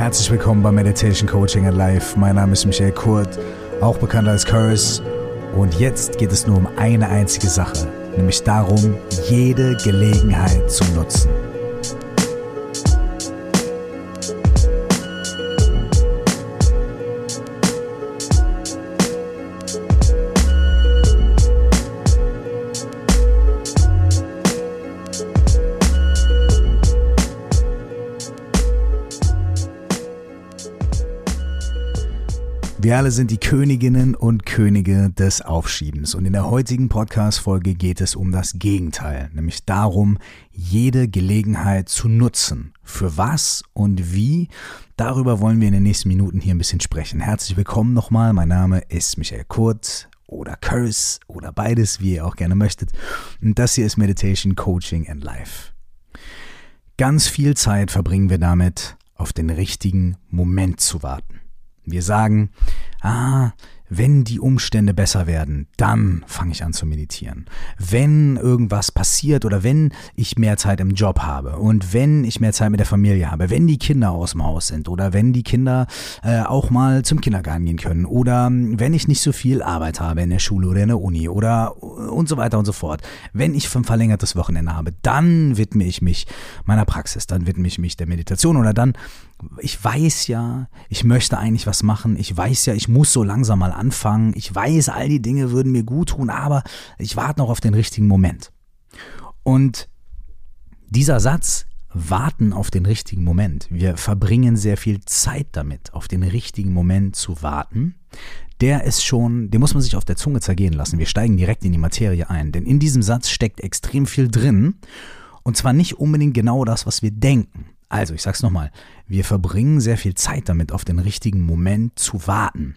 Herzlich willkommen bei Meditation Coaching and Life. Mein Name ist Michael Kurt, auch bekannt als Curse. Und jetzt geht es nur um eine einzige Sache, nämlich darum, jede Gelegenheit zu nutzen. Wir alle sind die Königinnen und Könige des Aufschiebens. Und in der heutigen Podcast-Folge geht es um das Gegenteil, nämlich darum, jede Gelegenheit zu nutzen. Für was und wie? Darüber wollen wir in den nächsten Minuten hier ein bisschen sprechen. Herzlich willkommen nochmal. Mein Name ist Michael Kurz oder Curse oder beides, wie ihr auch gerne möchtet. Und das hier ist Meditation, Coaching and Life. Ganz viel Zeit verbringen wir damit, auf den richtigen Moment zu warten. Wir sagen, ah, wenn die Umstände besser werden, dann fange ich an zu meditieren. Wenn irgendwas passiert oder wenn ich mehr Zeit im Job habe und wenn ich mehr Zeit mit der Familie habe, wenn die Kinder aus dem Haus sind oder wenn die Kinder äh, auch mal zum Kindergarten gehen können oder wenn ich nicht so viel Arbeit habe in der Schule oder in der Uni oder und so weiter und so fort. Wenn ich ein verlängertes Wochenende habe, dann widme ich mich meiner Praxis, dann widme ich mich der Meditation oder dann ich weiß ja, ich möchte eigentlich was machen, ich weiß ja, ich muss so langsam mal anfangen, ich weiß, all die Dinge würden mir gut tun, aber ich warte noch auf den richtigen Moment. Und dieser Satz, warten auf den richtigen Moment, wir verbringen sehr viel Zeit damit, auf den richtigen Moment zu warten, der ist schon, den muss man sich auf der Zunge zergehen lassen. Wir steigen direkt in die Materie ein, denn in diesem Satz steckt extrem viel drin. Und zwar nicht unbedingt genau das, was wir denken. Also, ich sag's nochmal, wir verbringen sehr viel Zeit damit, auf den richtigen Moment zu warten.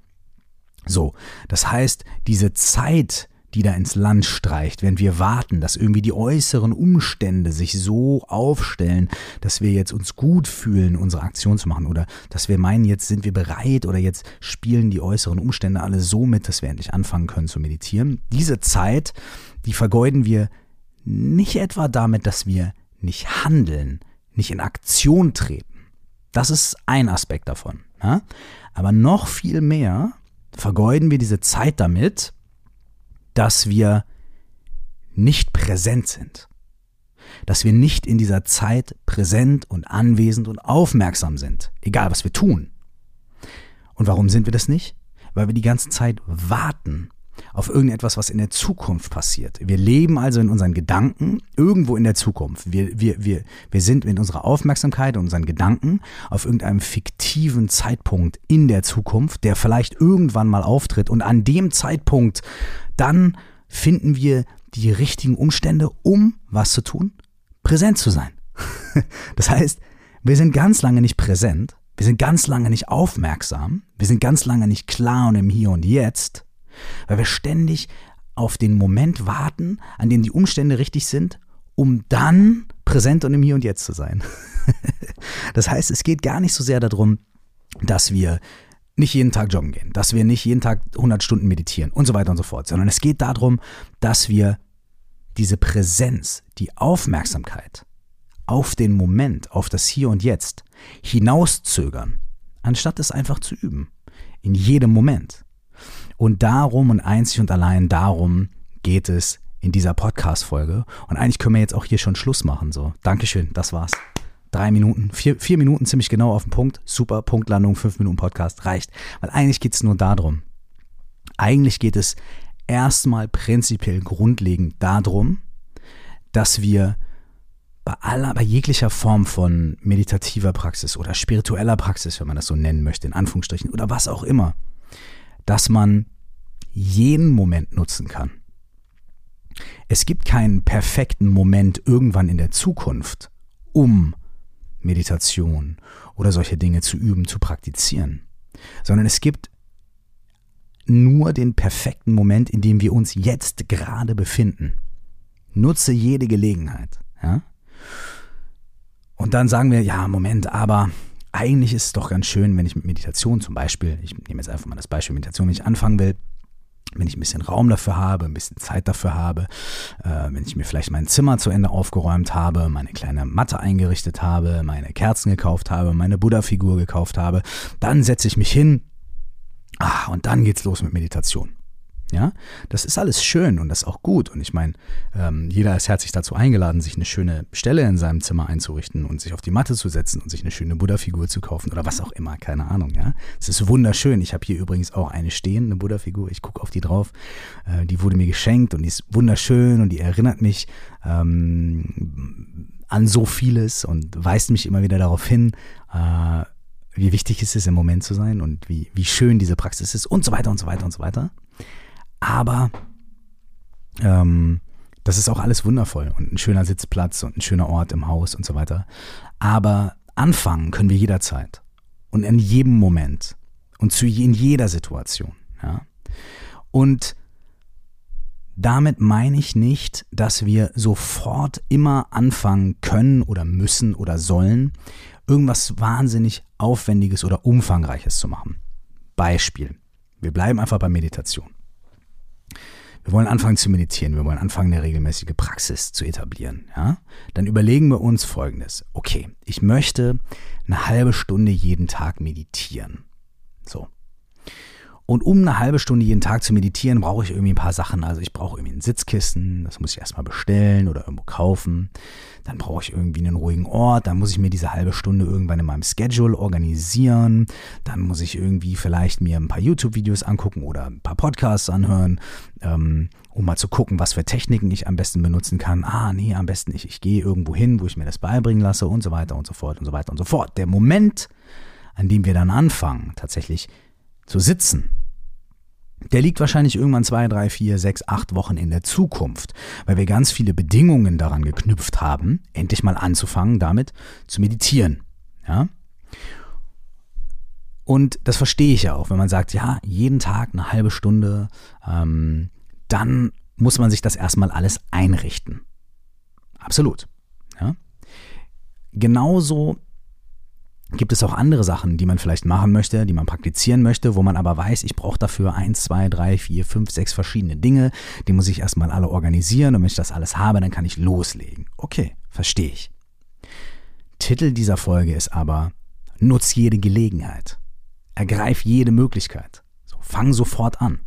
So, das heißt, diese Zeit, die da ins Land streicht, wenn wir warten, dass irgendwie die äußeren Umstände sich so aufstellen, dass wir jetzt uns gut fühlen, unsere Aktion zu machen oder dass wir meinen, jetzt sind wir bereit oder jetzt spielen die äußeren Umstände alle so mit, dass wir endlich anfangen können zu meditieren. Diese Zeit, die vergeuden wir nicht etwa damit, dass wir nicht handeln, nicht in Aktion treten. Das ist ein Aspekt davon. Ja? Aber noch viel mehr vergeuden wir diese Zeit damit, dass wir nicht präsent sind. Dass wir nicht in dieser Zeit präsent und anwesend und aufmerksam sind, egal was wir tun. Und warum sind wir das nicht? Weil wir die ganze Zeit warten auf irgendetwas, was in der Zukunft passiert. Wir leben also in unseren Gedanken irgendwo in der Zukunft. Wir, wir, wir, wir sind in unserer Aufmerksamkeit und unseren Gedanken auf irgendeinem fiktiven Zeitpunkt in der Zukunft, der vielleicht irgendwann mal auftritt. Und an dem Zeitpunkt dann finden wir die richtigen Umstände, um was zu tun? Präsent zu sein. Das heißt, wir sind ganz lange nicht präsent, wir sind ganz lange nicht aufmerksam, wir sind ganz lange nicht klar und im Hier und Jetzt weil wir ständig auf den Moment warten, an dem die Umstände richtig sind, um dann präsent und im Hier und Jetzt zu sein. das heißt, es geht gar nicht so sehr darum, dass wir nicht jeden Tag joggen gehen, dass wir nicht jeden Tag 100 Stunden meditieren und so weiter und so fort, sondern es geht darum, dass wir diese Präsenz, die Aufmerksamkeit auf den Moment, auf das Hier und Jetzt hinauszögern, anstatt es einfach zu üben. In jedem Moment. Und darum und einzig und allein darum geht es in dieser Podcast-Folge. Und eigentlich können wir jetzt auch hier schon Schluss machen. So, Dankeschön, das war's. Drei Minuten, vier, vier Minuten ziemlich genau auf den Punkt. Super, Punktlandung, fünf Minuten Podcast reicht. Weil eigentlich geht es nur darum. Eigentlich geht es erstmal prinzipiell grundlegend darum, dass wir bei aller, bei jeglicher Form von meditativer Praxis oder spiritueller Praxis, wenn man das so nennen möchte, in Anführungsstrichen, oder was auch immer, dass man jeden Moment nutzen kann. Es gibt keinen perfekten Moment irgendwann in der Zukunft, um Meditation oder solche Dinge zu üben, zu praktizieren, sondern es gibt nur den perfekten Moment, in dem wir uns jetzt gerade befinden. Nutze jede Gelegenheit. Ja? Und dann sagen wir, ja, Moment, aber eigentlich ist es doch ganz schön, wenn ich mit Meditation zum Beispiel, ich nehme jetzt einfach mal das Beispiel Meditation, wenn ich anfangen will, wenn ich ein bisschen Raum dafür habe, ein bisschen Zeit dafür habe, äh, wenn ich mir vielleicht mein Zimmer zu Ende aufgeräumt habe, meine kleine Matte eingerichtet habe, meine Kerzen gekauft habe, meine Buddha-Figur gekauft habe, dann setze ich mich hin ah, und dann geht's los mit Meditation. Ja, das ist alles schön und das ist auch gut. Und ich meine, ähm, jeder ist herzlich dazu eingeladen, sich eine schöne Stelle in seinem Zimmer einzurichten und sich auf die Matte zu setzen und sich eine schöne Buddha-Figur zu kaufen oder was auch immer, keine Ahnung. Ja, es ist wunderschön. Ich habe hier übrigens auch eine stehen, eine Buddha-Figur. Ich gucke auf die drauf. Äh, die wurde mir geschenkt und die ist wunderschön und die erinnert mich ähm, an so vieles und weist mich immer wieder darauf hin. Äh, wie wichtig es ist, im Moment zu sein und wie, wie schön diese Praxis ist und so weiter und so weiter und so weiter. Aber ähm, das ist auch alles wundervoll und ein schöner Sitzplatz und ein schöner Ort im Haus und so weiter. Aber anfangen können wir jederzeit und in jedem Moment und zu in jeder Situation. Ja? Und damit meine ich nicht, dass wir sofort immer anfangen können oder müssen oder sollen, irgendwas wahnsinnig Aufwendiges oder Umfangreiches zu machen. Beispiel. Wir bleiben einfach bei Meditation. Wir wollen anfangen zu meditieren, wir wollen anfangen, eine regelmäßige Praxis zu etablieren. Ja? Dann überlegen wir uns Folgendes. Okay, ich möchte eine halbe Stunde jeden Tag meditieren. So. Und um eine halbe Stunde jeden Tag zu meditieren, brauche ich irgendwie ein paar Sachen. Also ich brauche irgendwie ein Sitzkissen, das muss ich erstmal bestellen oder irgendwo kaufen. Dann brauche ich irgendwie einen ruhigen Ort, dann muss ich mir diese halbe Stunde irgendwann in meinem Schedule organisieren. Dann muss ich irgendwie vielleicht mir ein paar YouTube-Videos angucken oder ein paar Podcasts anhören, ähm, um mal zu gucken, was für Techniken ich am besten benutzen kann. Ah, nee, am besten ich, ich gehe irgendwo hin, wo ich mir das beibringen lasse und so weiter und so fort und so weiter und so fort. Der Moment, an dem wir dann anfangen, tatsächlich zu sitzen, der liegt wahrscheinlich irgendwann zwei, drei, vier, sechs, acht Wochen in der Zukunft, weil wir ganz viele Bedingungen daran geknüpft haben, endlich mal anzufangen, damit zu meditieren. Ja? Und das verstehe ich ja auch, wenn man sagt, ja, jeden Tag eine halbe Stunde, ähm, dann muss man sich das erstmal alles einrichten. Absolut. Ja? Genauso gibt es auch andere Sachen, die man vielleicht machen möchte, die man praktizieren möchte, wo man aber weiß, ich brauche dafür eins, zwei, drei, vier, fünf, sechs verschiedene Dinge. Die muss ich erstmal alle organisieren und wenn ich das alles habe, dann kann ich loslegen. Okay, verstehe ich. Titel dieser Folge ist aber Nutz jede Gelegenheit. Ergreif jede Möglichkeit. So, fang sofort an.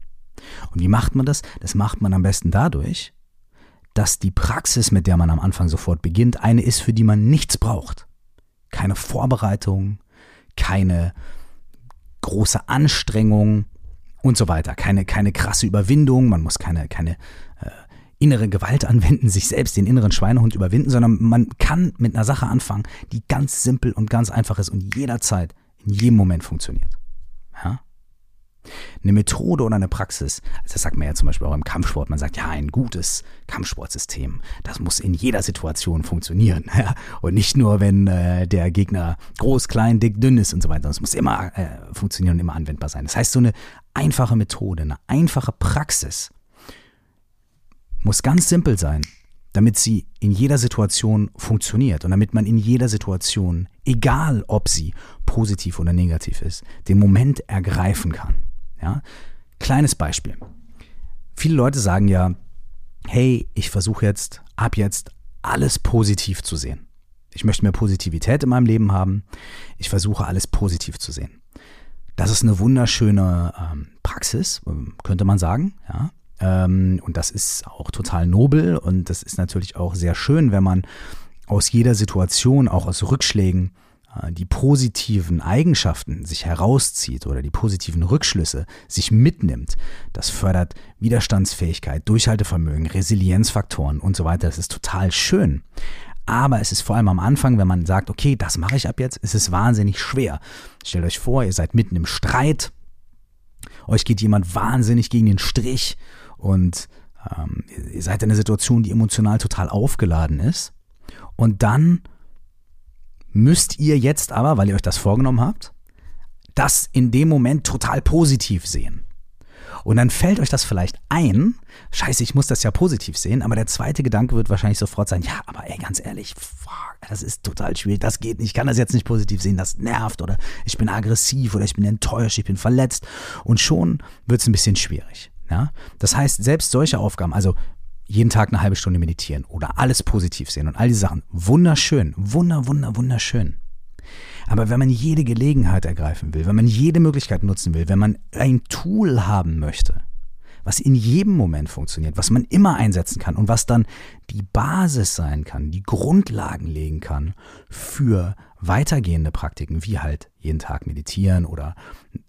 Und wie macht man das? Das macht man am besten dadurch, dass die Praxis, mit der man am Anfang sofort beginnt, eine ist, für die man nichts braucht keine Vorbereitung, keine große Anstrengung und so weiter. Keine, keine krasse Überwindung, man muss keine, keine äh, innere Gewalt anwenden, sich selbst den inneren Schweinehund überwinden, sondern man kann mit einer Sache anfangen, die ganz simpel und ganz einfach ist und jederzeit, in jedem Moment funktioniert. Ja? Eine Methode oder eine Praxis, also das sagt man ja zum Beispiel auch im Kampfsport, man sagt, ja, ein gutes Kampfsportsystem, das muss in jeder Situation funktionieren. Ja? Und nicht nur, wenn äh, der Gegner groß, klein, dick, dünn ist und so weiter. Es muss immer äh, funktionieren und immer anwendbar sein. Das heißt, so eine einfache Methode, eine einfache Praxis muss ganz simpel sein, damit sie in jeder Situation funktioniert und damit man in jeder Situation, egal ob sie positiv oder negativ ist, den Moment ergreifen kann. Ja? Kleines Beispiel. Viele Leute sagen ja, hey, ich versuche jetzt, ab jetzt alles positiv zu sehen. Ich möchte mehr Positivität in meinem Leben haben. Ich versuche alles positiv zu sehen. Das ist eine wunderschöne ähm, Praxis, ähm, könnte man sagen. Ja? Ähm, und das ist auch total nobel und das ist natürlich auch sehr schön, wenn man aus jeder Situation, auch aus Rückschlägen, die positiven Eigenschaften sich herauszieht oder die positiven Rückschlüsse sich mitnimmt, das fördert Widerstandsfähigkeit, Durchhaltevermögen, Resilienzfaktoren und so weiter. Das ist total schön. Aber es ist vor allem am Anfang, wenn man sagt, okay, das mache ich ab jetzt, ist es wahnsinnig schwer. Stellt euch vor, ihr seid mitten im Streit, euch geht jemand wahnsinnig gegen den Strich und ähm, ihr seid in einer Situation, die emotional total aufgeladen ist. Und dann müsst ihr jetzt aber, weil ihr euch das vorgenommen habt, das in dem Moment total positiv sehen. Und dann fällt euch das vielleicht ein, scheiße, ich muss das ja positiv sehen, aber der zweite Gedanke wird wahrscheinlich sofort sein, ja, aber ey, ganz ehrlich, fuck, das ist total schwierig, das geht nicht, ich kann das jetzt nicht positiv sehen, das nervt oder ich bin aggressiv oder ich bin enttäuscht, ich bin verletzt und schon wird es ein bisschen schwierig. Ja? Das heißt, selbst solche Aufgaben, also jeden Tag eine halbe Stunde meditieren oder alles positiv sehen und all diese Sachen, wunderschön, wunder, wunder, wunderschön. Aber wenn man jede Gelegenheit ergreifen will, wenn man jede Möglichkeit nutzen will, wenn man ein Tool haben möchte, was in jedem Moment funktioniert, was man immer einsetzen kann und was dann die Basis sein kann, die Grundlagen legen kann für weitergehende Praktiken, wie halt jeden Tag meditieren oder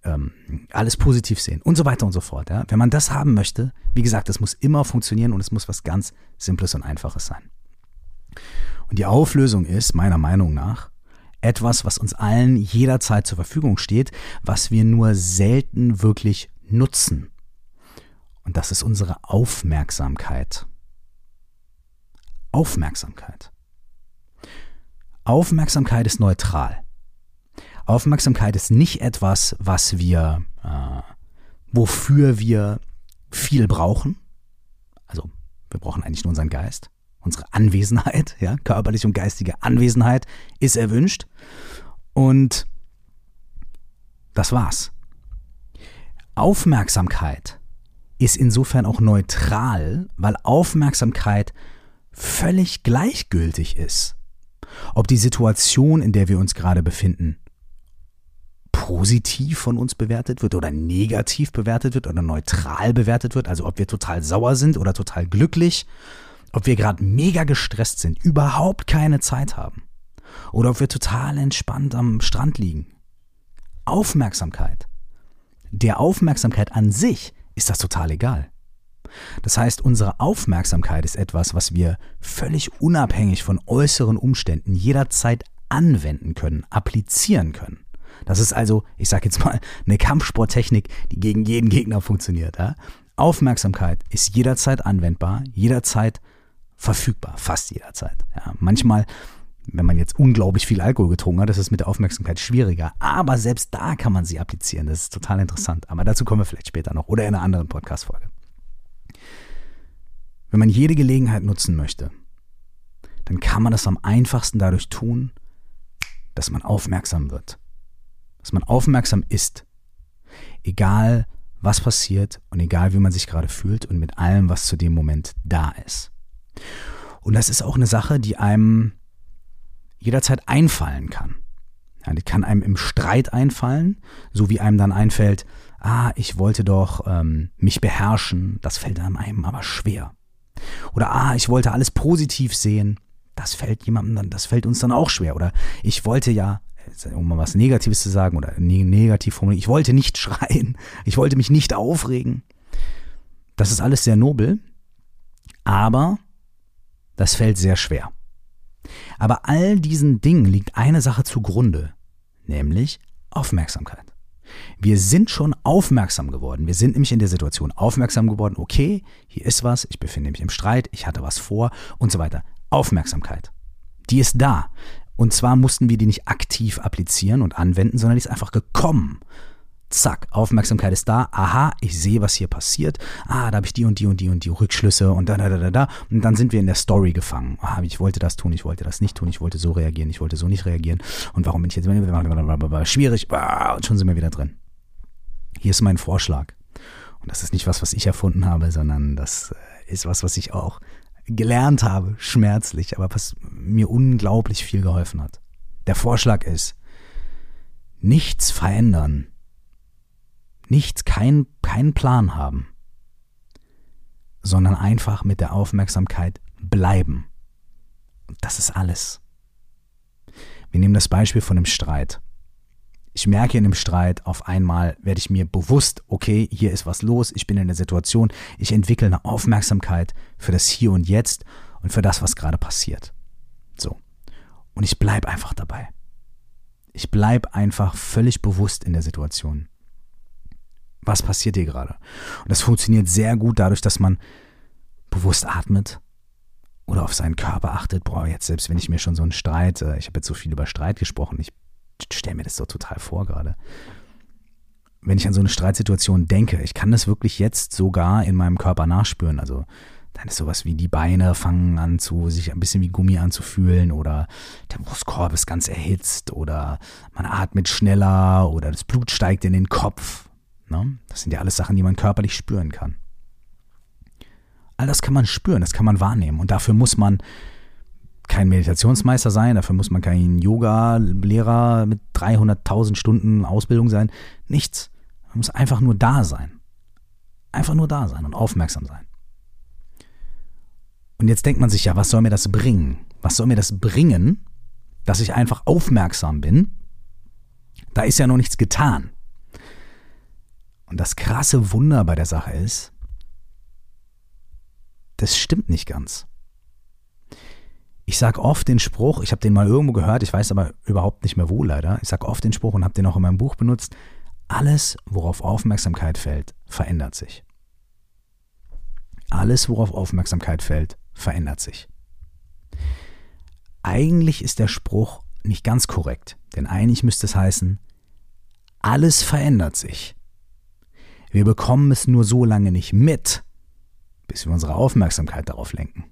ähm, alles positiv sehen und so weiter und so fort. Ja? Wenn man das haben möchte, wie gesagt, es muss immer funktionieren und es muss was ganz Simples und Einfaches sein. Und die Auflösung ist, meiner Meinung nach, etwas, was uns allen jederzeit zur Verfügung steht, was wir nur selten wirklich nutzen. Und das ist unsere Aufmerksamkeit. Aufmerksamkeit. Aufmerksamkeit ist neutral. Aufmerksamkeit ist nicht etwas, was wir, äh, wofür wir viel brauchen. Also wir brauchen eigentlich nur unseren Geist. Unsere Anwesenheit, ja, körperliche und geistige Anwesenheit ist erwünscht. Und das war's. Aufmerksamkeit ist insofern auch neutral, weil Aufmerksamkeit völlig gleichgültig ist. Ob die Situation, in der wir uns gerade befinden, positiv von uns bewertet wird oder negativ bewertet wird oder neutral bewertet wird, also ob wir total sauer sind oder total glücklich, ob wir gerade mega gestresst sind, überhaupt keine Zeit haben oder ob wir total entspannt am Strand liegen. Aufmerksamkeit. Der Aufmerksamkeit an sich ist das total egal. Das heißt, unsere Aufmerksamkeit ist etwas, was wir völlig unabhängig von äußeren Umständen jederzeit anwenden können, applizieren können. Das ist also, ich sage jetzt mal, eine Kampfsporttechnik, die gegen jeden Gegner funktioniert. Ja? Aufmerksamkeit ist jederzeit anwendbar, jederzeit verfügbar, fast jederzeit. Ja? Manchmal wenn man jetzt unglaublich viel Alkohol getrunken hat, ist es mit der Aufmerksamkeit schwieriger. Aber selbst da kann man sie applizieren. Das ist total interessant. Aber dazu kommen wir vielleicht später noch oder in einer anderen Podcast-Folge. Wenn man jede Gelegenheit nutzen möchte, dann kann man das am einfachsten dadurch tun, dass man aufmerksam wird. Dass man aufmerksam ist. Egal, was passiert und egal, wie man sich gerade fühlt und mit allem, was zu dem Moment da ist. Und das ist auch eine Sache, die einem jederzeit einfallen kann. Ja, die kann einem im Streit einfallen, so wie einem dann einfällt, ah, ich wollte doch ähm, mich beherrschen, das fällt einem aber schwer. Oder ah, ich wollte alles positiv sehen, das fällt jemandem dann, das fällt uns dann auch schwer. Oder ich wollte ja, um mal was Negatives zu sagen oder negativ formulieren, ich wollte nicht schreien, ich wollte mich nicht aufregen. Das ist alles sehr nobel, aber das fällt sehr schwer. Aber all diesen Dingen liegt eine Sache zugrunde, nämlich Aufmerksamkeit. Wir sind schon aufmerksam geworden. Wir sind nämlich in der Situation aufmerksam geworden, okay, hier ist was, ich befinde mich im Streit, ich hatte was vor und so weiter. Aufmerksamkeit. Die ist da. Und zwar mussten wir die nicht aktiv applizieren und anwenden, sondern die ist einfach gekommen. Zack, Aufmerksamkeit ist da. Aha, ich sehe, was hier passiert. Ah, da habe ich die und die und die und die Rückschlüsse und da, da, da, da, da. Und dann sind wir in der Story gefangen. Ah, ich wollte das tun, ich wollte das nicht tun, ich wollte so reagieren, ich wollte so nicht reagieren. Und warum bin ich jetzt schwierig? Und schon sind wir wieder drin. Hier ist mein Vorschlag. Und das ist nicht was, was ich erfunden habe, sondern das äh, ist was, was ich auch gelernt habe, schmerzlich, aber was mir unglaublich viel geholfen hat. Der Vorschlag ist, nichts verändern nichts, keinen kein Plan haben, sondern einfach mit der Aufmerksamkeit bleiben. Und das ist alles. Wir nehmen das Beispiel von dem Streit. Ich merke in dem Streit, auf einmal werde ich mir bewusst, okay, hier ist was los, ich bin in der Situation, ich entwickle eine Aufmerksamkeit für das Hier und Jetzt und für das, was gerade passiert. So. Und ich bleibe einfach dabei. Ich bleibe einfach völlig bewusst in der Situation was passiert hier gerade. Und das funktioniert sehr gut dadurch, dass man bewusst atmet oder auf seinen Körper achtet. Boah, jetzt selbst wenn ich mir schon so einen Streit, äh, ich habe jetzt so viel über Streit gesprochen, ich stelle mir das so total vor gerade. Wenn ich an so eine Streitsituation denke, ich kann das wirklich jetzt sogar in meinem Körper nachspüren. Also dann ist sowas wie die Beine fangen an zu, sich ein bisschen wie Gummi anzufühlen oder der Brustkorb ist ganz erhitzt oder man atmet schneller oder das Blut steigt in den Kopf. Ne? Das sind ja alles Sachen, die man körperlich spüren kann. All das kann man spüren, das kann man wahrnehmen. Und dafür muss man kein Meditationsmeister sein, dafür muss man kein Yoga-Lehrer mit 300.000 Stunden Ausbildung sein. Nichts. Man muss einfach nur da sein. Einfach nur da sein und aufmerksam sein. Und jetzt denkt man sich ja, was soll mir das bringen? Was soll mir das bringen, dass ich einfach aufmerksam bin? Da ist ja noch nichts getan. Und das krasse Wunder bei der Sache ist, das stimmt nicht ganz. Ich sage oft den Spruch, ich habe den mal irgendwo gehört, ich weiß aber überhaupt nicht mehr wo leider. Ich sage oft den Spruch und habe den auch in meinem Buch benutzt. Alles, worauf Aufmerksamkeit fällt, verändert sich. Alles, worauf Aufmerksamkeit fällt, verändert sich. Eigentlich ist der Spruch nicht ganz korrekt, denn eigentlich müsste es heißen, alles verändert sich. Wir bekommen es nur so lange nicht mit, bis wir unsere Aufmerksamkeit darauf lenken.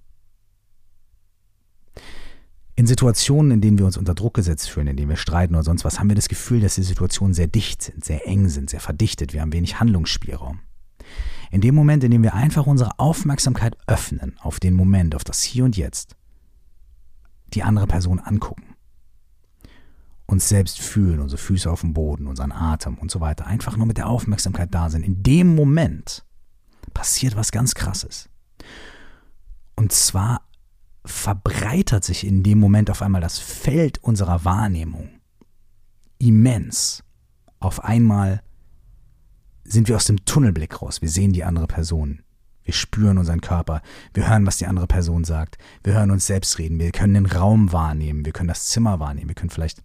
In Situationen, in denen wir uns unter Druck gesetzt fühlen, in denen wir streiten oder sonst was, haben wir das Gefühl, dass die Situationen sehr dicht sind, sehr eng sind, sehr verdichtet. Wir haben wenig Handlungsspielraum. In dem Moment, in dem wir einfach unsere Aufmerksamkeit öffnen auf den Moment, auf das Hier und Jetzt, die andere Person angucken, uns selbst fühlen, unsere Füße auf dem Boden, unseren Atem und so weiter, einfach nur mit der Aufmerksamkeit da sind, in dem Moment passiert was ganz Krasses. Und zwar verbreitert sich in dem Moment auf einmal das Feld unserer Wahrnehmung immens. Auf einmal sind wir aus dem Tunnelblick raus. Wir sehen die andere Person. Wir spüren unseren Körper. Wir hören, was die andere Person sagt. Wir hören uns selbst reden. Wir können den Raum wahrnehmen. Wir können das Zimmer wahrnehmen. Wir können vielleicht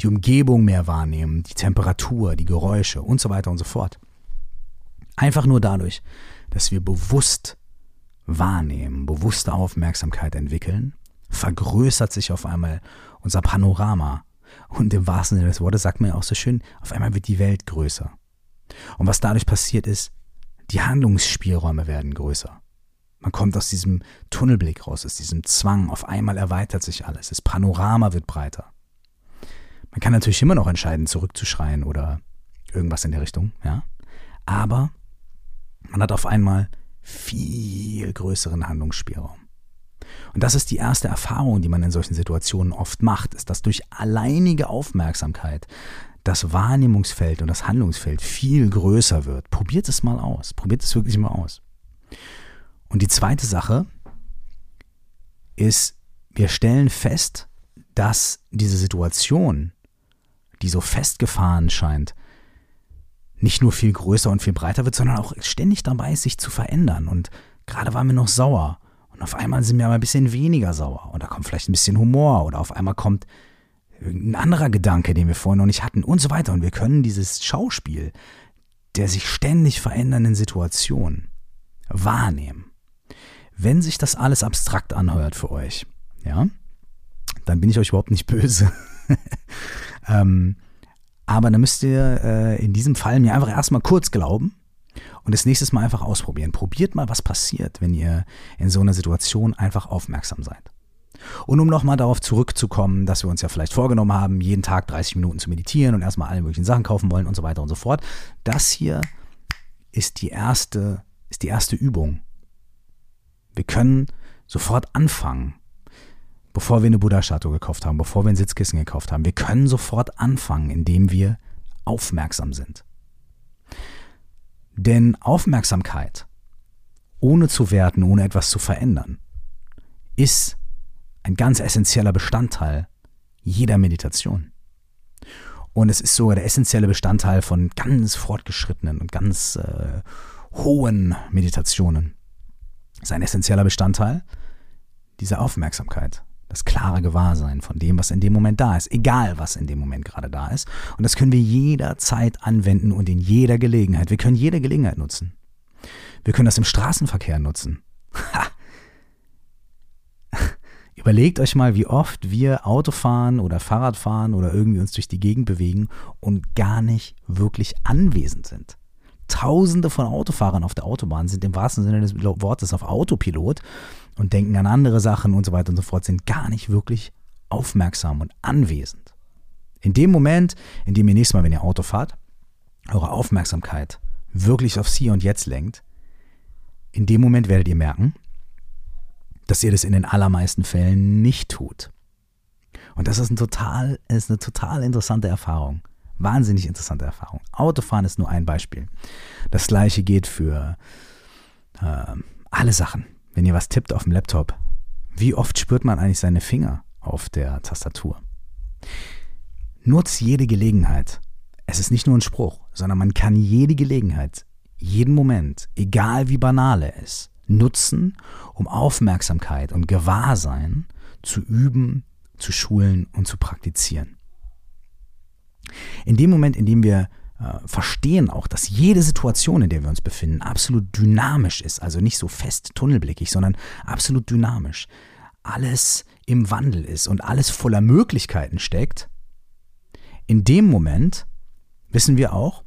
die Umgebung mehr wahrnehmen, die Temperatur, die Geräusche und so weiter und so fort. Einfach nur dadurch, dass wir bewusst wahrnehmen, bewusste Aufmerksamkeit entwickeln, vergrößert sich auf einmal unser Panorama. Und im wahrsten Sinne des Wortes sagt man ja auch so schön, auf einmal wird die Welt größer. Und was dadurch passiert ist, die Handlungsspielräume werden größer. Man kommt aus diesem Tunnelblick raus, aus diesem Zwang. Auf einmal erweitert sich alles. Das Panorama wird breiter. Man kann natürlich immer noch entscheiden, zurückzuschreien oder irgendwas in der Richtung, ja. Aber man hat auf einmal viel größeren Handlungsspielraum. Und das ist die erste Erfahrung, die man in solchen Situationen oft macht, ist, dass durch alleinige Aufmerksamkeit das Wahrnehmungsfeld und das Handlungsfeld viel größer wird. Probiert es mal aus. Probiert es wirklich mal aus. Und die zweite Sache ist, wir stellen fest, dass diese Situation, die so festgefahren scheint, nicht nur viel größer und viel breiter wird, sondern auch ständig dabei ist, sich zu verändern. Und gerade waren wir noch sauer. Und auf einmal sind wir aber ein bisschen weniger sauer. Und da kommt vielleicht ein bisschen Humor. Oder auf einmal kommt ein anderer Gedanke, den wir vorher noch nicht hatten und so weiter. Und wir können dieses Schauspiel der sich ständig verändernden Situation wahrnehmen. Wenn sich das alles abstrakt anhört für euch, ja, dann bin ich euch überhaupt nicht böse. ähm, aber dann müsst ihr äh, in diesem Fall mir einfach erstmal kurz glauben und das nächste Mal einfach ausprobieren. Probiert mal, was passiert, wenn ihr in so einer Situation einfach aufmerksam seid. Und um nochmal darauf zurückzukommen, dass wir uns ja vielleicht vorgenommen haben, jeden Tag 30 Minuten zu meditieren und erstmal alle möglichen Sachen kaufen wollen und so weiter und so fort. Das hier ist die erste, ist die erste Übung. Wir können sofort anfangen, bevor wir eine Buddha-Statue gekauft haben, bevor wir ein Sitzkissen gekauft haben. Wir können sofort anfangen, indem wir aufmerksam sind. Denn Aufmerksamkeit, ohne zu werten, ohne etwas zu verändern, ist ein ganz essentieller Bestandteil jeder Meditation. Und es ist sogar der essentielle Bestandteil von ganz fortgeschrittenen und ganz äh, hohen Meditationen. Es ist ein essentieller Bestandteil dieser Aufmerksamkeit, das klare Gewahrsein von dem, was in dem Moment da ist, egal was in dem Moment gerade da ist. Und das können wir jederzeit anwenden und in jeder Gelegenheit. Wir können jede Gelegenheit nutzen. Wir können das im Straßenverkehr nutzen. Überlegt euch mal, wie oft wir Auto fahren oder Fahrrad fahren oder irgendwie uns durch die Gegend bewegen und gar nicht wirklich anwesend sind. Tausende von Autofahrern auf der Autobahn sind im wahrsten Sinne des Wortes auf Autopilot und denken an andere Sachen und so weiter und so fort, sind gar nicht wirklich aufmerksam und anwesend. In dem Moment, in dem ihr nächstes Mal, wenn ihr Auto fahrt, eure Aufmerksamkeit wirklich aufs Hier und Jetzt lenkt, in dem Moment werdet ihr merken, dass ihr das in den allermeisten Fällen nicht tut. Und das ist, ein total, ist eine total interessante Erfahrung. Wahnsinnig interessante Erfahrung. Autofahren ist nur ein Beispiel. Das gleiche geht für äh, alle Sachen. Wenn ihr was tippt auf dem Laptop, wie oft spürt man eigentlich seine Finger auf der Tastatur? Nutz jede Gelegenheit. Es ist nicht nur ein Spruch, sondern man kann jede Gelegenheit, jeden Moment, egal wie banal er ist, nutzen, um Aufmerksamkeit und Gewahrsein zu üben, zu schulen und zu praktizieren. In dem Moment, in dem wir verstehen auch, dass jede Situation, in der wir uns befinden, absolut dynamisch ist, also nicht so fest tunnelblickig, sondern absolut dynamisch, alles im Wandel ist und alles voller Möglichkeiten steckt, in dem Moment wissen wir auch,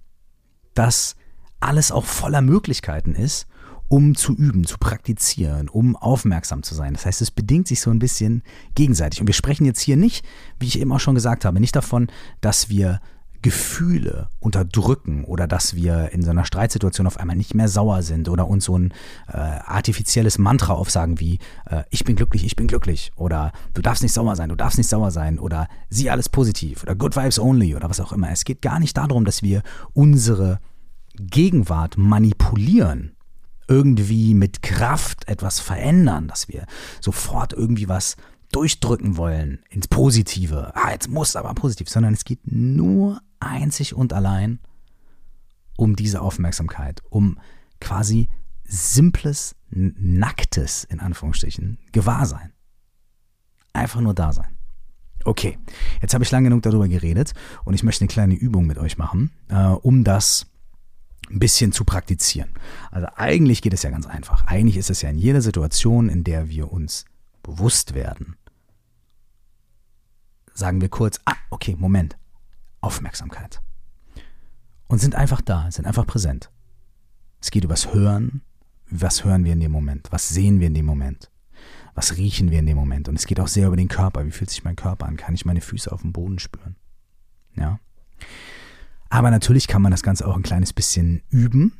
dass alles auch voller Möglichkeiten ist um zu üben, zu praktizieren, um aufmerksam zu sein. Das heißt, es bedingt sich so ein bisschen gegenseitig. Und wir sprechen jetzt hier nicht, wie ich eben auch schon gesagt habe, nicht davon, dass wir Gefühle unterdrücken oder dass wir in so einer Streitsituation auf einmal nicht mehr sauer sind oder uns so ein äh, artifizielles Mantra aufsagen wie äh, ich bin glücklich, ich bin glücklich oder du darfst nicht sauer sein, du darfst nicht sauer sein oder sieh alles positiv oder good vibes only oder was auch immer. Es geht gar nicht darum, dass wir unsere Gegenwart manipulieren irgendwie mit Kraft etwas verändern, dass wir sofort irgendwie was durchdrücken wollen ins Positive. Ah, jetzt muss aber positiv, sondern es geht nur einzig und allein um diese Aufmerksamkeit, um quasi simples, nacktes, in Anführungsstrichen, Gewahrsein. Einfach nur da sein. Okay, jetzt habe ich lang genug darüber geredet und ich möchte eine kleine Übung mit euch machen, äh, um das ein bisschen zu praktizieren. Also eigentlich geht es ja ganz einfach. Eigentlich ist es ja in jeder Situation, in der wir uns bewusst werden, sagen wir kurz, ah, okay, Moment, Aufmerksamkeit. Und sind einfach da, sind einfach präsent. Es geht übers Hören. Was hören wir in dem Moment? Was sehen wir in dem Moment? Was riechen wir in dem Moment? Und es geht auch sehr über den Körper. Wie fühlt sich mein Körper an? Kann ich meine Füße auf dem Boden spüren? Ja. Aber natürlich kann man das Ganze auch ein kleines bisschen üben.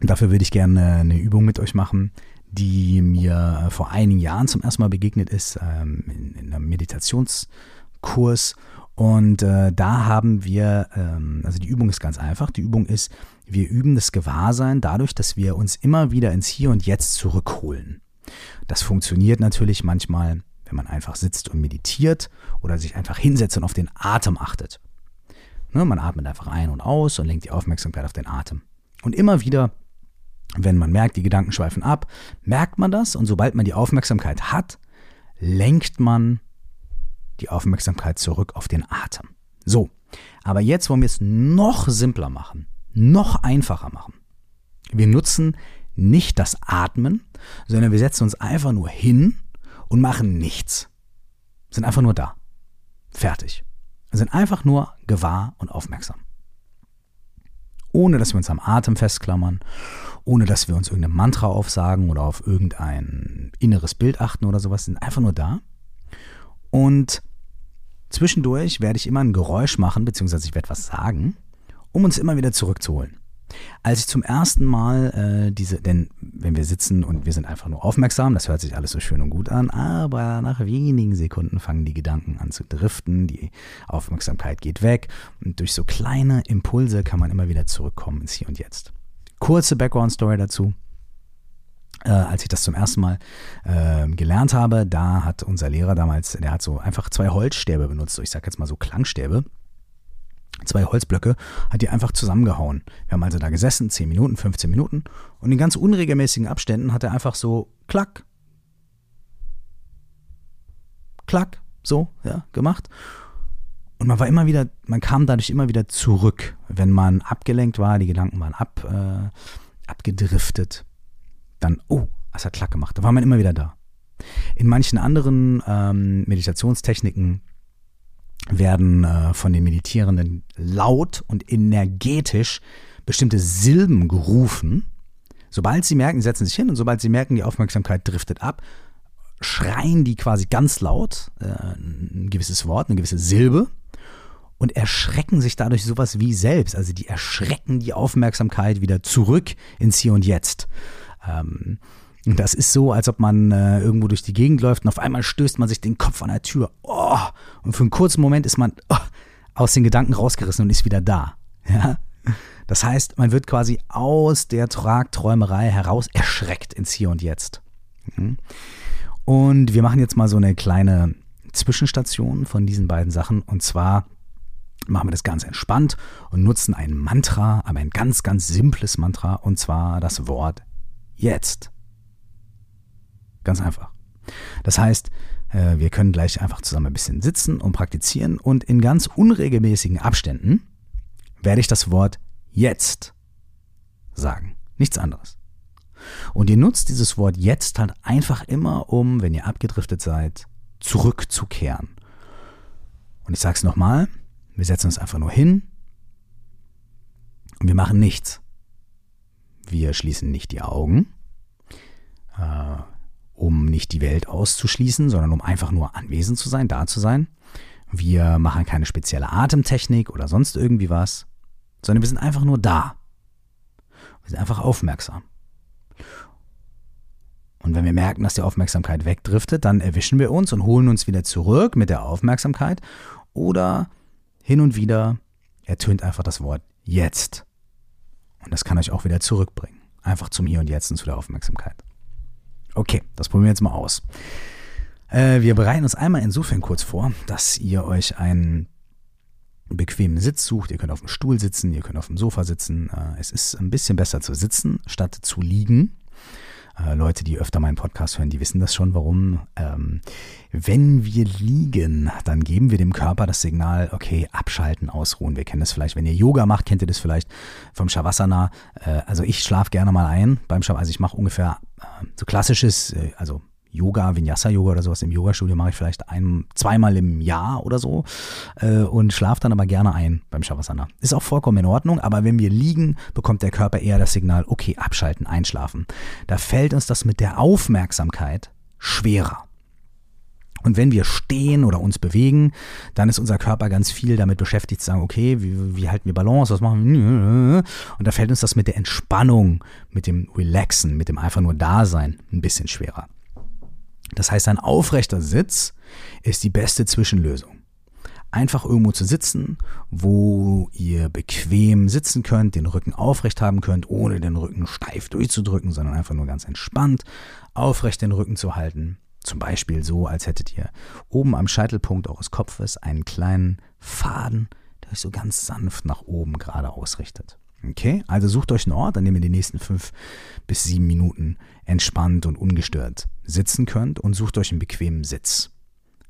Und dafür würde ich gerne eine Übung mit euch machen, die mir vor einigen Jahren zum ersten Mal begegnet ist, ähm, in, in einem Meditationskurs. Und äh, da haben wir, ähm, also die Übung ist ganz einfach. Die Übung ist, wir üben das Gewahrsein dadurch, dass wir uns immer wieder ins Hier und Jetzt zurückholen. Das funktioniert natürlich manchmal, wenn man einfach sitzt und meditiert oder sich einfach hinsetzt und auf den Atem achtet. Ne, man atmet einfach ein und aus und lenkt die Aufmerksamkeit auf den Atem. Und immer wieder, wenn man merkt, die Gedanken schweifen ab, merkt man das und sobald man die Aufmerksamkeit hat, lenkt man die Aufmerksamkeit zurück auf den Atem. So, aber jetzt wollen wir es noch simpler machen, noch einfacher machen. Wir nutzen nicht das Atmen, sondern wir setzen uns einfach nur hin und machen nichts. Sind einfach nur da. Fertig. Sind einfach nur gewahr und aufmerksam. Ohne dass wir uns am Atem festklammern, ohne dass wir uns irgendein Mantra aufsagen oder auf irgendein inneres Bild achten oder sowas, sind einfach nur da. Und zwischendurch werde ich immer ein Geräusch machen, beziehungsweise ich werde was sagen, um uns immer wieder zurückzuholen. Als ich zum ersten Mal äh, diese, denn wenn wir sitzen und wir sind einfach nur aufmerksam, das hört sich alles so schön und gut an, aber nach wenigen Sekunden fangen die Gedanken an zu driften, die Aufmerksamkeit geht weg und durch so kleine Impulse kann man immer wieder zurückkommen ins Hier und Jetzt. Kurze Background-Story dazu. Äh, als ich das zum ersten Mal äh, gelernt habe, da hat unser Lehrer damals, der hat so einfach zwei Holzstäbe benutzt, ich sag jetzt mal so Klangstäbe zwei Holzblöcke, hat die einfach zusammengehauen. Wir haben also da gesessen, 10 Minuten, 15 Minuten und in ganz unregelmäßigen Abständen hat er einfach so klack, klack, so, ja, gemacht. Und man war immer wieder, man kam dadurch immer wieder zurück, wenn man abgelenkt war, die Gedanken waren ab, äh, abgedriftet. Dann, oh, es hat klack gemacht. Da war man immer wieder da. In manchen anderen ähm, Meditationstechniken werden äh, von den Meditierenden laut und energetisch bestimmte Silben gerufen. Sobald sie merken, setzen sich hin und sobald sie merken, die Aufmerksamkeit driftet ab, schreien die quasi ganz laut äh, ein gewisses Wort, eine gewisse Silbe und erschrecken sich dadurch sowas wie selbst. Also die erschrecken die Aufmerksamkeit wieder zurück ins Hier und Jetzt. Ähm, das ist so, als ob man äh, irgendwo durch die Gegend läuft und auf einmal stößt man sich den Kopf an der Tür. Oh, und für einen kurzen Moment ist man oh, aus den Gedanken rausgerissen und ist wieder da. Ja? Das heißt, man wird quasi aus der Tragträumerei heraus erschreckt ins Hier und Jetzt. Mhm. Und wir machen jetzt mal so eine kleine Zwischenstation von diesen beiden Sachen. Und zwar machen wir das ganz entspannt und nutzen ein Mantra, aber ein ganz, ganz simples Mantra, und zwar das Wort jetzt. Ganz einfach. Das heißt, äh, wir können gleich einfach zusammen ein bisschen sitzen und praktizieren und in ganz unregelmäßigen Abständen werde ich das Wort jetzt sagen. Nichts anderes. Und ihr nutzt dieses Wort jetzt halt einfach immer, um, wenn ihr abgedriftet seid, zurückzukehren. Und ich sage es nochmal, wir setzen uns einfach nur hin und wir machen nichts. Wir schließen nicht die Augen, äh, um nicht die Welt auszuschließen, sondern um einfach nur anwesend zu sein, da zu sein. Wir machen keine spezielle Atemtechnik oder sonst irgendwie was, sondern wir sind einfach nur da. Wir sind einfach aufmerksam. Und wenn wir merken, dass die Aufmerksamkeit wegdriftet, dann erwischen wir uns und holen uns wieder zurück mit der Aufmerksamkeit. Oder hin und wieder ertönt einfach das Wort jetzt. Und das kann euch auch wieder zurückbringen. Einfach zum Hier und Jetzt und zu der Aufmerksamkeit. Okay, das probieren wir jetzt mal aus. Äh, wir bereiten uns einmal insofern kurz vor, dass ihr euch einen bequemen Sitz sucht. Ihr könnt auf dem Stuhl sitzen, ihr könnt auf dem Sofa sitzen. Äh, es ist ein bisschen besser zu sitzen, statt zu liegen. Äh, Leute, die öfter meinen Podcast hören, die wissen das schon, warum. Ähm, wenn wir liegen, dann geben wir dem Körper das Signal, okay, abschalten, ausruhen. Wir kennen das vielleicht, wenn ihr Yoga macht, kennt ihr das vielleicht vom Shavasana. Äh, also ich schlafe gerne mal ein beim Shavasana. Also ich mache ungefähr äh, so klassisches, äh, also Yoga, Vinyasa-Yoga oder sowas im Yogastudio mache ich vielleicht ein, zweimal im Jahr oder so äh, und schlafe dann aber gerne ein beim Shavasana. Ist auch vollkommen in Ordnung, aber wenn wir liegen, bekommt der Körper eher das Signal, okay, abschalten, einschlafen. Da fällt uns das mit der Aufmerksamkeit schwerer. Und wenn wir stehen oder uns bewegen, dann ist unser Körper ganz viel damit beschäftigt zu sagen, okay, wie, wie halten wir Balance, was machen wir? Und da fällt uns das mit der Entspannung, mit dem Relaxen, mit dem einfach nur Dasein ein bisschen schwerer. Das heißt, ein aufrechter Sitz ist die beste Zwischenlösung. Einfach irgendwo zu sitzen, wo ihr bequem sitzen könnt, den Rücken aufrecht haben könnt, ohne den Rücken steif durchzudrücken, sondern einfach nur ganz entspannt aufrecht den Rücken zu halten. Zum Beispiel so, als hättet ihr oben am Scheitelpunkt eures Kopfes einen kleinen Faden, der euch so ganz sanft nach oben gerade ausrichtet. Okay, also sucht euch einen Ort, an dem ihr die nächsten fünf bis sieben Minuten entspannt und ungestört sitzen könnt und sucht euch einen bequemen Sitz.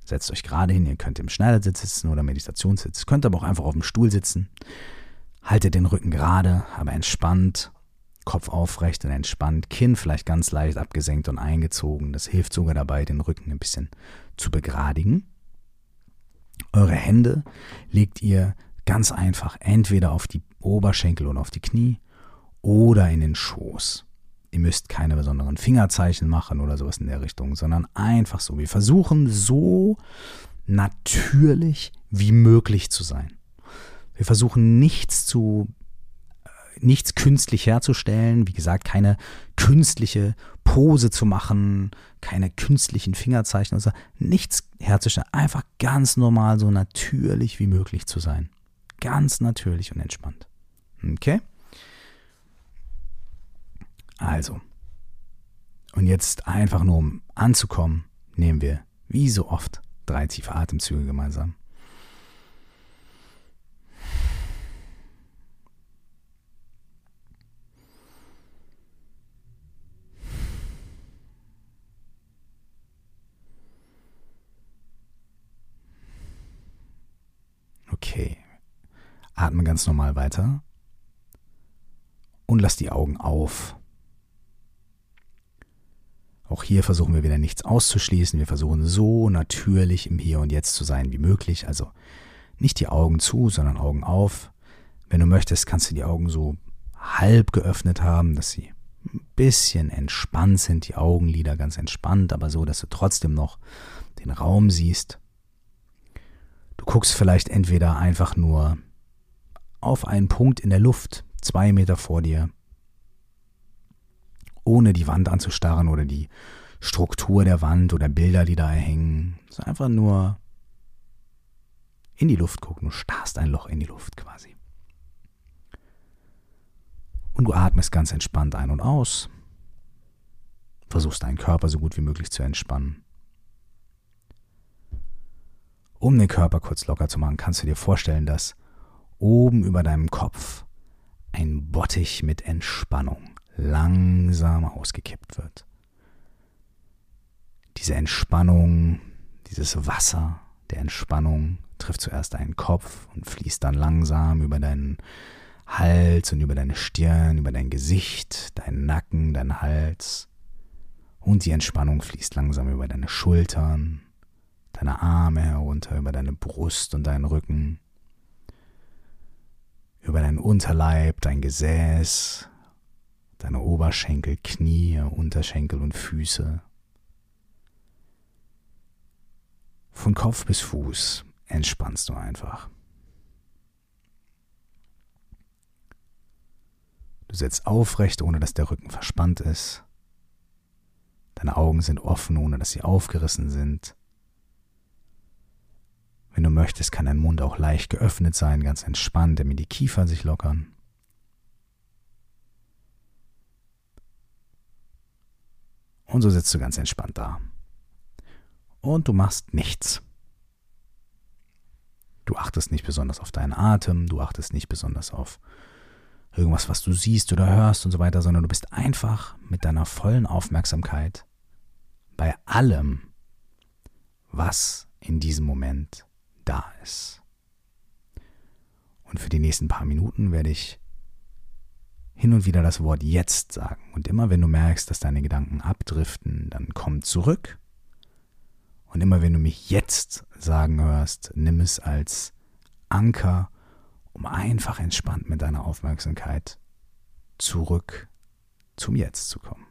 Setzt euch gerade hin, ihr könnt im Schneidersitz sitzen oder Meditationssitz, könnt aber auch einfach auf dem Stuhl sitzen. Haltet den Rücken gerade, aber entspannt, Kopf aufrecht und entspannt, Kinn vielleicht ganz leicht abgesenkt und eingezogen. Das hilft sogar dabei, den Rücken ein bisschen zu begradigen. Eure Hände legt ihr ganz einfach entweder auf die Oberschenkel und auf die Knie oder in den Schoß. Ihr müsst keine besonderen Fingerzeichen machen oder sowas in der Richtung, sondern einfach so. Wir versuchen so natürlich wie möglich zu sein. Wir versuchen nichts zu äh, nichts künstlich herzustellen, wie gesagt, keine künstliche Pose zu machen, keine künstlichen Fingerzeichen, also nichts herzustellen, einfach ganz normal so natürlich wie möglich zu sein. Ganz natürlich und entspannt. Okay? Also. Und jetzt einfach nur um anzukommen, nehmen wir, wie so oft, drei tiefe Atemzüge gemeinsam. Okay. Atme ganz normal weiter und lass die Augen auf. Auch hier versuchen wir wieder nichts auszuschließen. Wir versuchen so natürlich im Hier und Jetzt zu sein wie möglich. Also nicht die Augen zu, sondern Augen auf. Wenn du möchtest, kannst du die Augen so halb geöffnet haben, dass sie ein bisschen entspannt sind, die Augenlider ganz entspannt, aber so, dass du trotzdem noch den Raum siehst. Du guckst vielleicht entweder einfach nur auf einen Punkt in der Luft, zwei Meter vor dir, ohne die Wand anzustarren oder die Struktur der Wand oder Bilder, die da hängen. So einfach nur in die Luft gucken. Du starrst ein Loch in die Luft quasi. Und du atmest ganz entspannt ein und aus. Versuchst deinen Körper so gut wie möglich zu entspannen. Um den Körper kurz locker zu machen, kannst du dir vorstellen, dass oben über deinem Kopf ein Bottich mit Entspannung langsam ausgekippt wird. Diese Entspannung, dieses Wasser der Entspannung trifft zuerst deinen Kopf und fließt dann langsam über deinen Hals und über deine Stirn, über dein Gesicht, deinen Nacken, deinen Hals. Und die Entspannung fließt langsam über deine Schultern, deine Arme herunter, über deine Brust und deinen Rücken, über deinen Unterleib, dein Gesäß, deine Oberschenkel, Knie, Unterschenkel und Füße. Von Kopf bis Fuß entspannst du einfach. Du sitzt aufrecht, ohne dass der Rücken verspannt ist. Deine Augen sind offen, ohne dass sie aufgerissen sind. Wenn du möchtest, kann dein Mund auch leicht geöffnet sein, ganz entspannt, damit die Kiefer sich lockern. Und so sitzt du ganz entspannt da. Und du machst nichts. Du achtest nicht besonders auf deinen Atem, du achtest nicht besonders auf irgendwas, was du siehst oder hörst und so weiter, sondern du bist einfach mit deiner vollen Aufmerksamkeit bei allem, was in diesem Moment da ist. Und für die nächsten paar Minuten werde ich hin und wieder das Wort jetzt sagen. Und immer wenn du merkst, dass deine Gedanken abdriften, dann komm zurück. Und immer wenn du mich jetzt sagen hörst, nimm es als Anker um einfach entspannt mit deiner Aufmerksamkeit zurück zum Jetzt zu kommen.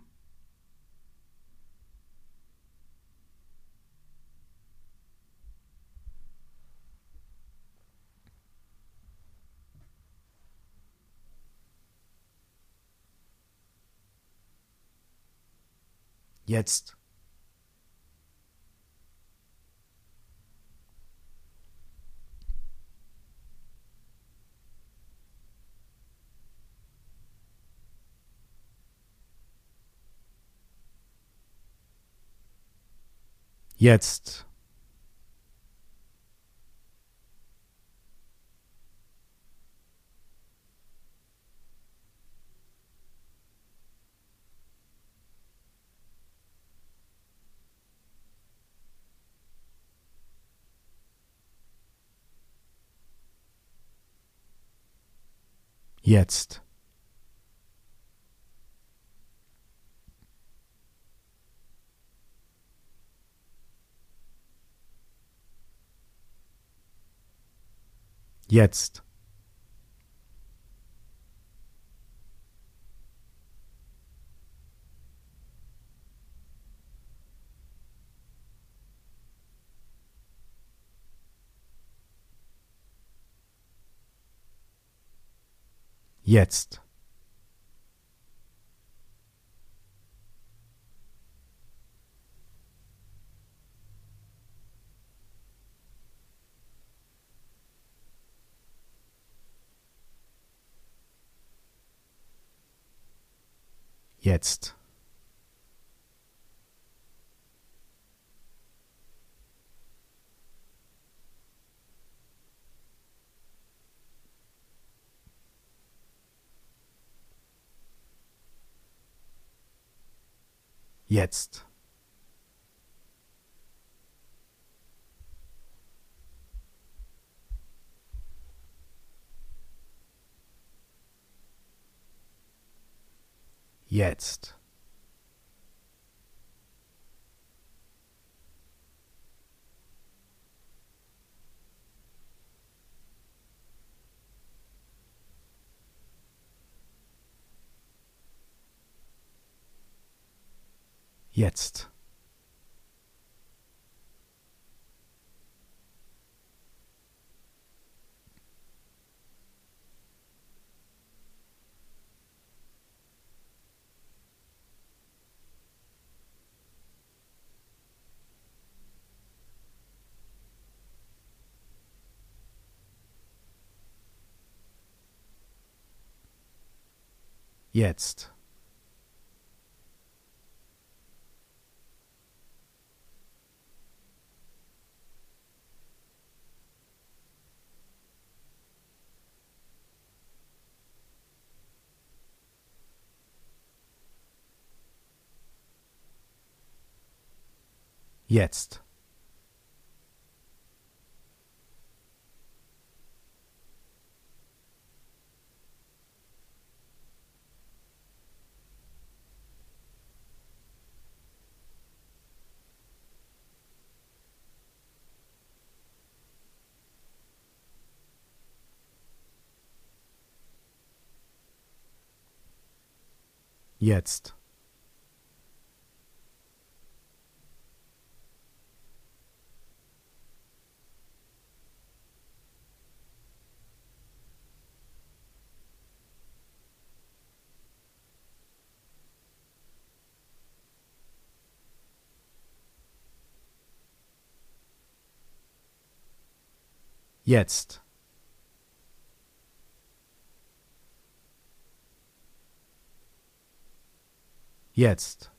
Jetzt Jetzt. Jetzt. Jetzt. Jetzt. Jetzt. Jetzt. Jetzt. jetzt. Jetzt. Jetzt. Jetzt. Jetzt. Jetzt.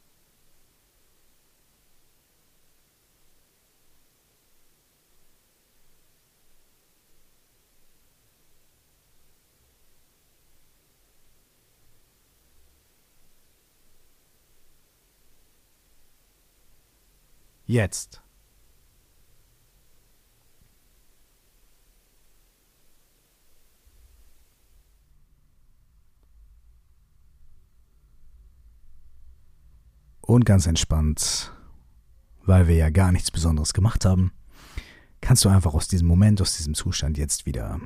Jetzt. Und ganz entspannt, weil wir ja gar nichts Besonderes gemacht haben, kannst du einfach aus diesem Moment, aus diesem Zustand jetzt wieder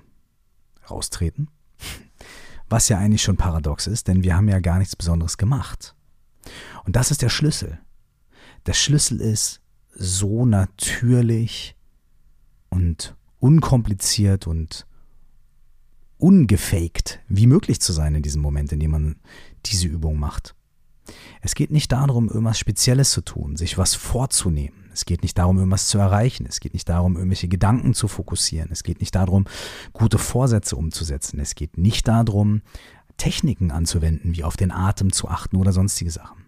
raustreten. Was ja eigentlich schon paradox ist, denn wir haben ja gar nichts Besonderes gemacht. Und das ist der Schlüssel. Der Schlüssel ist, so natürlich und unkompliziert und ungefaked wie möglich zu sein in diesem Moment, in dem man diese Übung macht. Es geht nicht darum, irgendwas Spezielles zu tun, sich was vorzunehmen. Es geht nicht darum, irgendwas zu erreichen. Es geht nicht darum, irgendwelche Gedanken zu fokussieren. Es geht nicht darum, gute Vorsätze umzusetzen. Es geht nicht darum, Techniken anzuwenden, wie auf den Atem zu achten oder sonstige Sachen.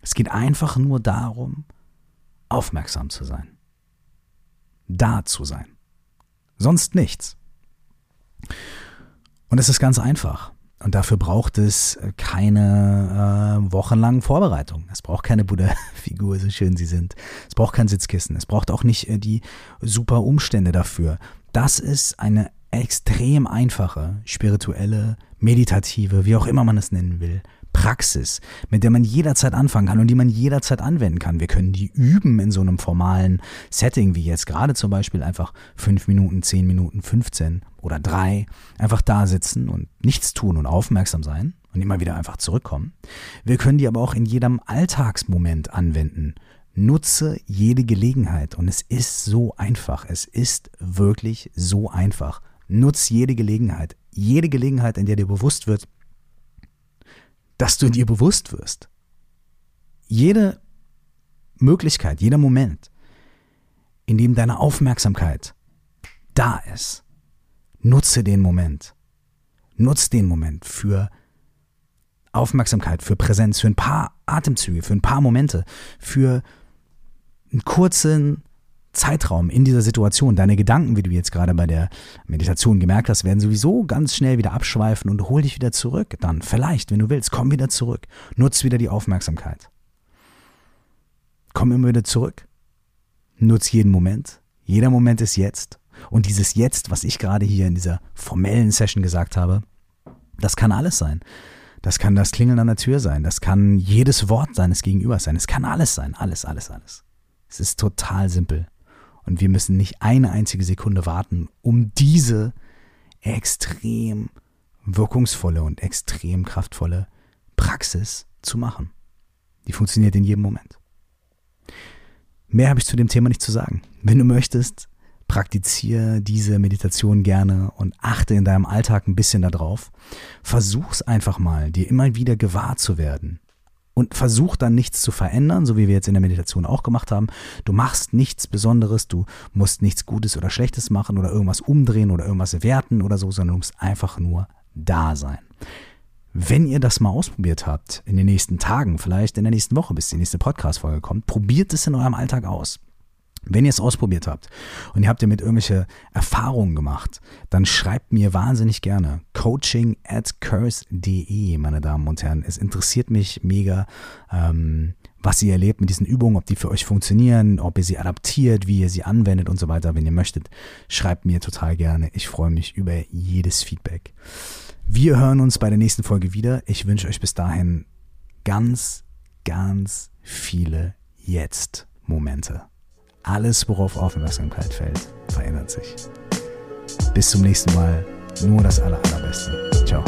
Es geht einfach nur darum, aufmerksam zu sein. Da zu sein. Sonst nichts. Und es ist ganz einfach. Und dafür braucht es keine äh, wochenlangen Vorbereitungen. Es braucht keine Buddha-Figur, so schön sie sind. Es braucht kein Sitzkissen. Es braucht auch nicht äh, die super Umstände dafür. Das ist eine extrem einfache, spirituelle, meditative, wie auch immer man es nennen will, Praxis, mit der man jederzeit anfangen kann und die man jederzeit anwenden kann. Wir können die üben in so einem formalen Setting, wie jetzt gerade zum Beispiel einfach fünf Minuten, zehn Minuten, 15 oder drei, einfach da sitzen und nichts tun und aufmerksam sein und immer wieder einfach zurückkommen. Wir können die aber auch in jedem Alltagsmoment anwenden. Nutze jede Gelegenheit und es ist so einfach. Es ist wirklich so einfach. Nutze jede Gelegenheit. Jede Gelegenheit, in der dir bewusst wird, dass du dir bewusst wirst. Jede Möglichkeit, jeder Moment, in dem deine Aufmerksamkeit da ist, nutze den Moment. Nutze den Moment für Aufmerksamkeit, für Präsenz, für ein paar Atemzüge, für ein paar Momente, für einen kurzen Zeitraum in dieser Situation, deine Gedanken, wie du jetzt gerade bei der Meditation gemerkt hast, werden sowieso ganz schnell wieder abschweifen und hol dich wieder zurück. Dann vielleicht, wenn du willst, komm wieder zurück. Nutz wieder die Aufmerksamkeit. Komm immer wieder zurück. Nutz jeden Moment. Jeder Moment ist jetzt. Und dieses Jetzt, was ich gerade hier in dieser formellen Session gesagt habe, das kann alles sein. Das kann das Klingeln an der Tür sein. Das kann jedes Wort seines Gegenübers sein. Es kann alles sein. Alles, alles, alles. Es ist total simpel. Und wir müssen nicht eine einzige Sekunde warten, um diese extrem wirkungsvolle und extrem kraftvolle Praxis zu machen. Die funktioniert in jedem Moment. Mehr habe ich zu dem Thema nicht zu sagen. Wenn du möchtest, praktiziere diese Meditation gerne und achte in deinem Alltag ein bisschen darauf. Versuch's einfach mal, dir immer wieder gewahr zu werden, und versuch dann nichts zu verändern, so wie wir jetzt in der Meditation auch gemacht haben. Du machst nichts Besonderes, du musst nichts Gutes oder Schlechtes machen oder irgendwas umdrehen oder irgendwas werten oder so, sondern du musst einfach nur da sein. wenn ihr das mal ausprobiert habt, in den nächsten Tagen, vielleicht in der nächsten Woche, bis die nächste Podcast-Folge kommt, probiert es in eurem Alltag aus. Wenn ihr es ausprobiert habt und ihr habt damit irgendwelche Erfahrungen gemacht, dann schreibt mir wahnsinnig gerne coaching at curse.de, meine Damen und Herren. Es interessiert mich mega, ähm, was ihr erlebt mit diesen Übungen, ob die für euch funktionieren, ob ihr sie adaptiert, wie ihr sie anwendet und so weiter. Wenn ihr möchtet, schreibt mir total gerne. Ich freue mich über jedes Feedback. Wir hören uns bei der nächsten Folge wieder. Ich wünsche euch bis dahin ganz, ganz viele Jetzt-Momente. Alles, worauf Aufmerksamkeit fällt, verändert sich. Bis zum nächsten Mal. Nur das Aller, Allerbeste. Ciao.